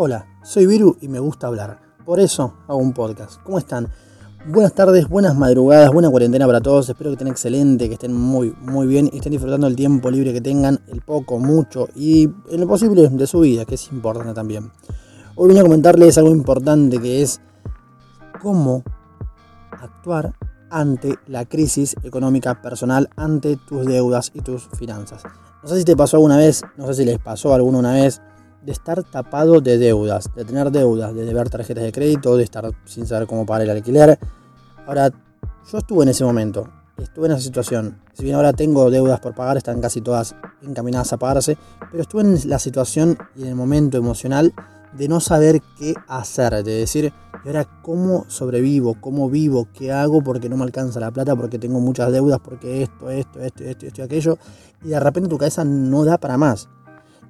Hola, soy Viru y me gusta hablar. Por eso hago un podcast. ¿Cómo están? Buenas tardes, buenas madrugadas, buena cuarentena para todos. Espero que estén excelente, que estén muy, muy bien y estén disfrutando el tiempo libre que tengan, el poco, mucho y en lo posible de su vida, que es importante también. Hoy voy a comentarles algo importante que es cómo actuar ante la crisis económica personal, ante tus deudas y tus finanzas. No sé si te pasó alguna vez, no sé si les pasó alguna una vez, de estar tapado de deudas, de tener deudas, de deber tarjetas de crédito, de estar sin saber cómo pagar el alquiler. Ahora, yo estuve en ese momento, estuve en esa situación. Si bien ahora tengo deudas por pagar, están casi todas encaminadas a pagarse, pero estuve en la situación y en el momento emocional de no saber qué hacer, de decir, ¿y ahora cómo sobrevivo? ¿Cómo vivo? ¿Qué hago? Porque no me alcanza la plata, porque tengo muchas deudas, porque esto, esto, esto, esto, esto y aquello. Y de repente tu cabeza no da para más.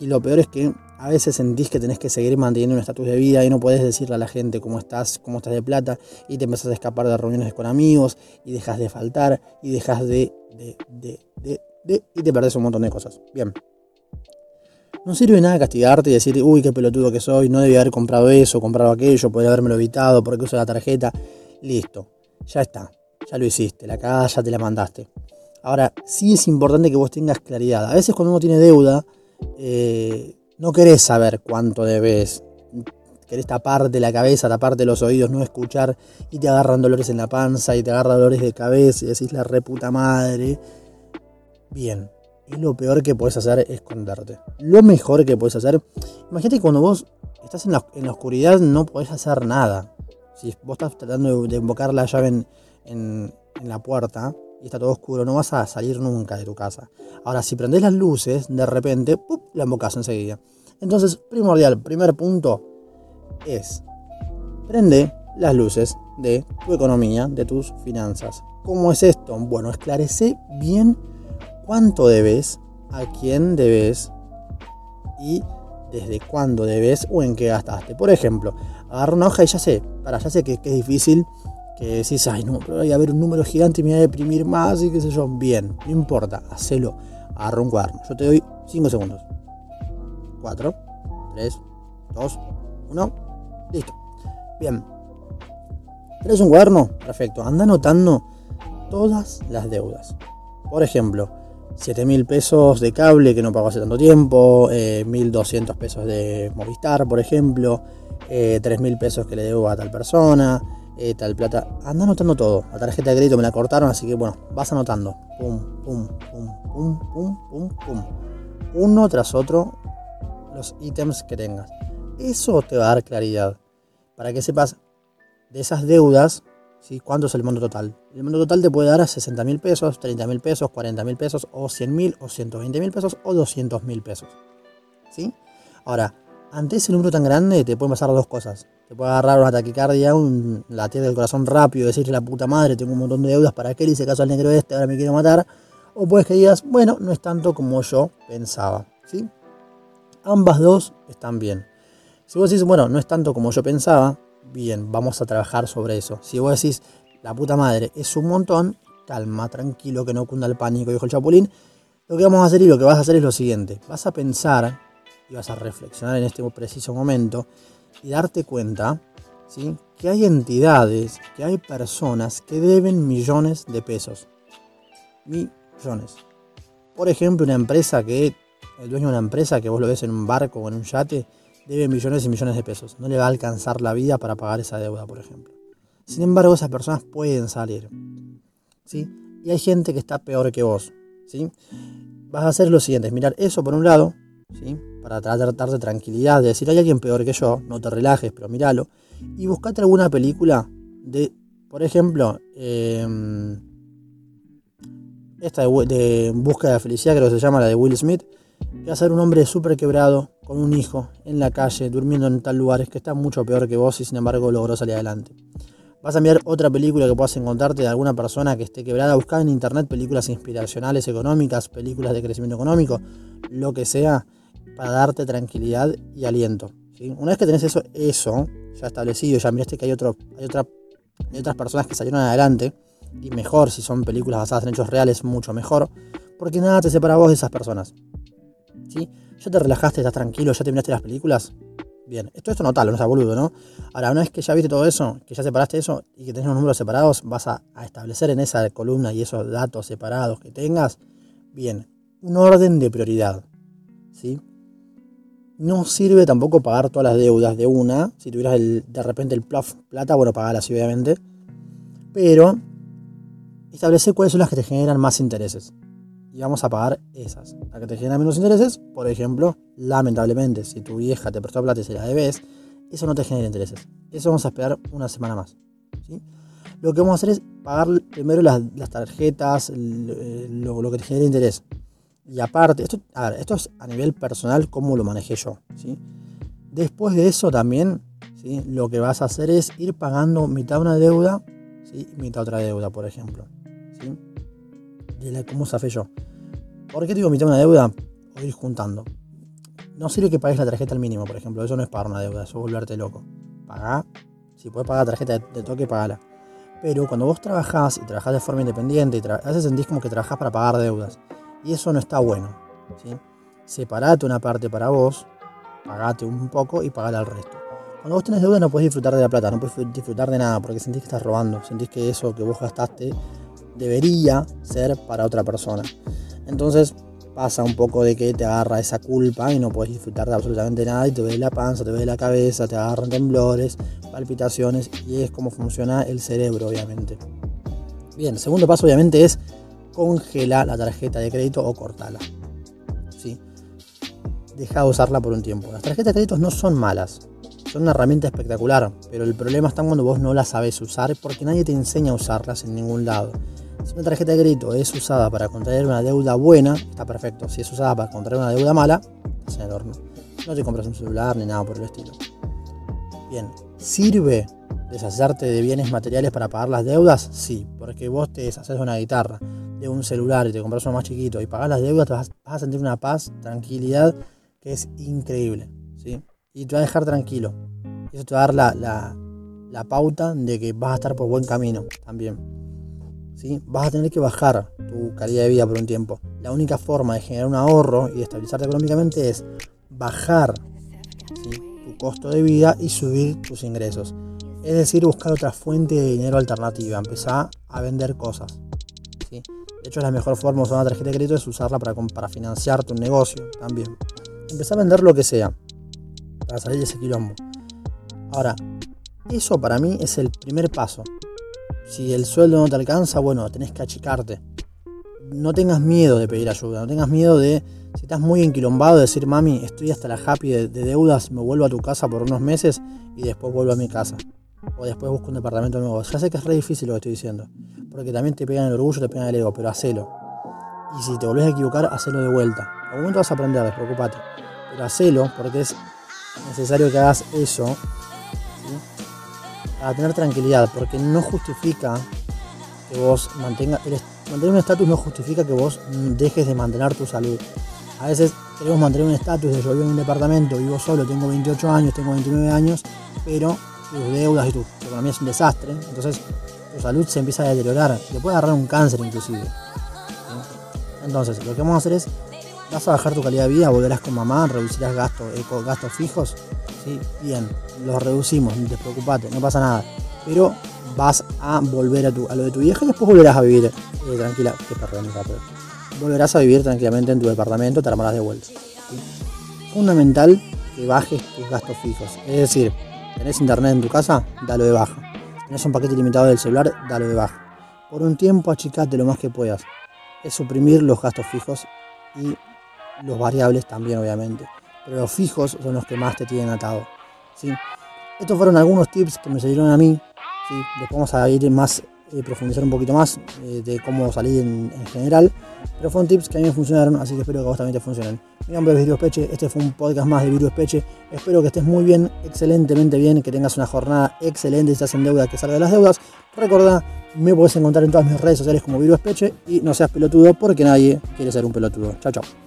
Y lo peor es que a veces sentís que tenés que seguir manteniendo un estatus de vida y no podés decirle a la gente cómo estás, cómo estás de plata, y te empezás a escapar de reuniones con amigos, y dejas de faltar, y dejas de, de, de, de, de, y te perdés un montón de cosas. Bien. No sirve nada castigarte y decir, uy, qué pelotudo que soy, no debía haber comprado eso, comprado aquello, podría haberme evitado, porque uso la tarjeta. Listo, ya está, ya lo hiciste, la cagada ya te la mandaste. Ahora, sí es importante que vos tengas claridad. A veces cuando uno tiene deuda, eh, no querés saber cuánto debes. Querés taparte la cabeza, taparte los oídos, no escuchar y te agarran dolores en la panza y te agarran dolores de cabeza y decís la reputa madre. Bien, y lo peor que puedes hacer es esconderte. Lo mejor que puedes hacer, imagínate cuando vos estás en la, oscuridad no podés hacer nada. Si vos estás tratando de, invocar la llave en, la puerta y está todo oscuro, no vas a salir nunca de tu casa. Ahora, si prendés las luces, de repente, ¡pup! la invocás enseguida. Entonces, primordial, primer punto es, prende las luces de tu economía, de tus finanzas. ¿Cómo es esto? Bueno, esclarece bien cuánto debes, a quién debes y desde cuándo debes o en qué gastaste. Por ejemplo, agarra una hoja y ya sé, para ya sé que, es difícil, que decís, ay no, pero hay a haber un número gigante y me voy a deprimir más y qué sé yo. Bien, no importa, hacelo. Agarra un cuaderno. Yo te doy 5 segundos. 4, 3, 2, 1. Listo. Bien. ¿Tienes un cuaderno? Perfecto. Anda anotando todas las deudas. Por ejemplo, 7 mil pesos de cable que no pago hace tanto tiempo, eh, 1.200 pesos de Movistar, por ejemplo, eh, 3 mil pesos que le debo a tal persona, eh, tal plata. Anda anotando todo. La tarjeta de crédito me la cortaron, así que bueno, vas anotando. Pum, pum, pum, pum, pum, pum, pum. Uno tras otro los ítems que tengas. Eso te va a dar claridad. Para que sepas de esas deudas ¿Cuánto es el monto total? El monto total te puede dar a 60 mil pesos, 30 mil pesos, 40 mil pesos, o 100 mil, o 120 mil pesos, o 200 mil pesos. ¿Sí? Ahora, ante ese número tan grande te pueden pasar dos cosas. Te puede agarrar una taquicardia, un latir del corazón rápido, decirle la puta madre, tengo un montón de deudas, ¿para qué le hice caso al negro este? Ahora me quiero matar. O puedes que digas, bueno, no es tanto como yo pensaba. ¿Sí? Ambas dos están bien. Si vos decís, bueno, no es tanto como yo pensaba, bien, vamos a trabajar sobre eso. Si vos decís, la puta madre, es un montón, calma, tranquilo, que no cunda el pánico, dijo el Chapulín. Lo que vamos a hacer y lo que vas a hacer es lo siguiente. Vas a pensar y vas a reflexionar en este preciso momento y darte cuenta ¿sí? que hay entidades, que hay personas que deben millones de pesos. Millones. Por ejemplo, una empresa que, el dueño de una empresa que vos lo ves en un barco o en un yate, debe millones y millones de pesos. No le va a alcanzar la vida para pagar esa deuda, por ejemplo. Sin embargo, esas personas pueden salir. ¿sí? Y hay gente que está peor que vos. ¿sí? Vas a hacer lo siguiente, mirar eso por un lado, ¿sí? Para tratar de tranquilidad, de decir, hay alguien peor que yo, no te relajes, pero míralo. Y buscate alguna película de, por ejemplo, em, esta de, de Busca de Felicidad, creo que se llama la de Will Smith, que va a ser un hombre súper quebrado, con un hijo, en la calle, durmiendo en tal lugar, es que está mucho peor que vos y sin embargo logró salir adelante. Vas a mirar otra película que puedas encontrarte de alguna persona que esté quebrada. Buscar en internet películas inspiracionales económicas, películas de crecimiento económico, lo que sea, para darte tranquilidad y aliento. Una vez que tenés eso, eso ya establecido, ya miraste que hay, otro, hay, otra, hay otras personas que salieron adelante, y mejor si son películas basadas en hechos reales, mucho mejor, porque nada te separa vos de esas personas. ¿sí? ¿Ya te relajaste, estás tranquilo, ya terminaste las películas? Bien, esto, esto notalo, no sea boludo, ¿no? Ahora, una vez que ya viste todo eso, que ya separaste eso y que tenés los números separados, vas a, establecer en esa columna y esos datos separados que tengas, bien, un orden de prioridad, ¿sí? No sirve tampoco pagar todas las deudas de una. Si tuvieras de repente el plata, bueno, pagarlas obviamente. Pero establece cuáles son las que te generan más intereses y vamos a pagar esas. La que te genera menos intereses, por ejemplo, lamentablemente, si tu vieja te prestó plata y se la debes, eso no te genera intereses. Eso vamos a esperar una semana más. Lo que vamos a hacer es pagar primero las, tarjetas, lo, que te genera interés. Y aparte, esto, a ver, esto es a nivel personal, cómo lo manejé yo. ¿sí? Después de eso también, ¿sí? lo que vas a hacer es ir pagando mitad una deuda y mitad otra deuda, por ejemplo. ¿sí? cómo zafé yo. ¿Por qué digo mitad una deuda? O ir juntando. No sirve que pagues la tarjeta al mínimo, por ejemplo. Eso no es pagar una deuda, eso es volverte loco. Pagá. Si puedes pagar la tarjeta de, toque, pagala. Pero cuando vos trabajás y trabajás de forma independiente, y a veces sentís como que trabajás para pagar deudas. Y eso no está bueno. Separate una parte para vos, pagate un poco y pagala al resto. Cuando vos tenés deuda no puedes disfrutar de la plata, no puedes disfrutar de nada porque sentís que estás robando, sentís que eso que vos gastaste debería ser para otra persona. Entonces pasa un poco de que te agarra esa culpa y no puedes disfrutar de absolutamente nada y te duele la panza, te duele la cabeza, te agarran temblores, palpitaciones y es como funciona el cerebro obviamente. Bien, segundo paso obviamente es congelar la tarjeta de crédito o cortala. ¿Sí? Deja de usarla por un tiempo. Las tarjetas de crédito no son malas, son una herramienta espectacular, pero el problema está cuando vos no las sabes usar porque nadie te enseña a usarlas en ningún lado. Si una tarjeta de crédito es usada para contraer una deuda buena, está perfecto. Si es usada para contraer una deuda mala, estás en el horno. No te compras un celular ni nada por el estilo. Bien, ¿sirve deshacerte de bienes materiales para pagar las deudas? Sí, porque vos te deshaces de una guitarra, de un celular y te compras uno más chiquito y pagas las deudas, te vas, a sentir una paz, tranquilidad que es increíble. ¿sí? Y te va a dejar tranquilo. Eso te va a dar la, la pauta de que vas a estar por buen camino también vas a tener que bajar tu calidad de vida por un tiempo. La única forma de generar un ahorro y de estabilizarte económicamente es bajar tu costo de vida y subir tus ingresos. Es decir, buscar otra fuente de dinero alternativa, empezar a vender cosas. De hecho, la mejor forma de usar una tarjeta de crédito es usarla para, para financiar tu negocio también. Empezar a vender lo que sea para salir de ese quilombo. Ahora, eso para mí es el primer paso. Si el sueldo no te alcanza, bueno, tenés que achicarte. No tengas miedo de pedir ayuda, no tengas miedo de, si estás muy enquilombado, de decir, mami, estoy hasta la happy de, deudas, me vuelvo a tu casa por unos meses y después vuelvo a mi casa. O después busco un departamento nuevo. Ya sé que es re difícil lo que estoy diciendo, porque también te pegan el orgullo, te pegan el ego, pero hacelo. Y si te volvés a equivocar, hacelo de vuelta. A un momento vas a aprender, despreocupate. Pero hacelo porque es necesario que hagas eso a tener tranquilidad, porque no justifica que vos mantengas, mantener un estatus no justifica que vos dejes de mantener tu salud. A veces queremos mantener un estatus de yo vivo en un departamento, vivo solo, tengo 28 años, tengo 29 años, pero tus deudas y tu, economía es un desastre, entonces tu salud se empieza a deteriorar, te puede agarrar un cáncer inclusive. Entonces, lo que vamos a hacer es, vas a bajar tu calidad de vida, volverás con mamá, reducirás gastos, eh, gastos fijos, Bien, los reducimos, no te preocupate, no pasa nada. Pero vas a volver a, tu, a lo de tu vieja y después volverás a vivir eh, tranquila. Volverás a vivir tranquilamente en tu departamento, te armarás de vuelta. Fundamental que bajes tus gastos fijos. Es decir, tenés internet en tu casa, dalo de baja. Tenés un paquete limitado del celular, dalo de baja. Por un tiempo achicate lo más que puedas. Es suprimir los gastos fijos y los variables también, obviamente pero los fijos son los que más te tienen atado. ¿sí? Estos fueron algunos tips que me salieron a mí. ¿sí? Después vamos a ir más, eh, profundizar un poquito más eh, de cómo salir en, general. Pero fueron tips que a mí me funcionaron, así que espero que a vos también te funcionen. Mi nombre es Virus Peche, este fue un podcast más de Virus Peche. Espero que estés muy bien, excelentemente bien, que tengas una jornada excelente si estás en deuda, que salga de las deudas. Recordá, me puedes encontrar en todas mis redes sociales como Virus Peche y no seas pelotudo porque nadie quiere ser un pelotudo. Chao, chao.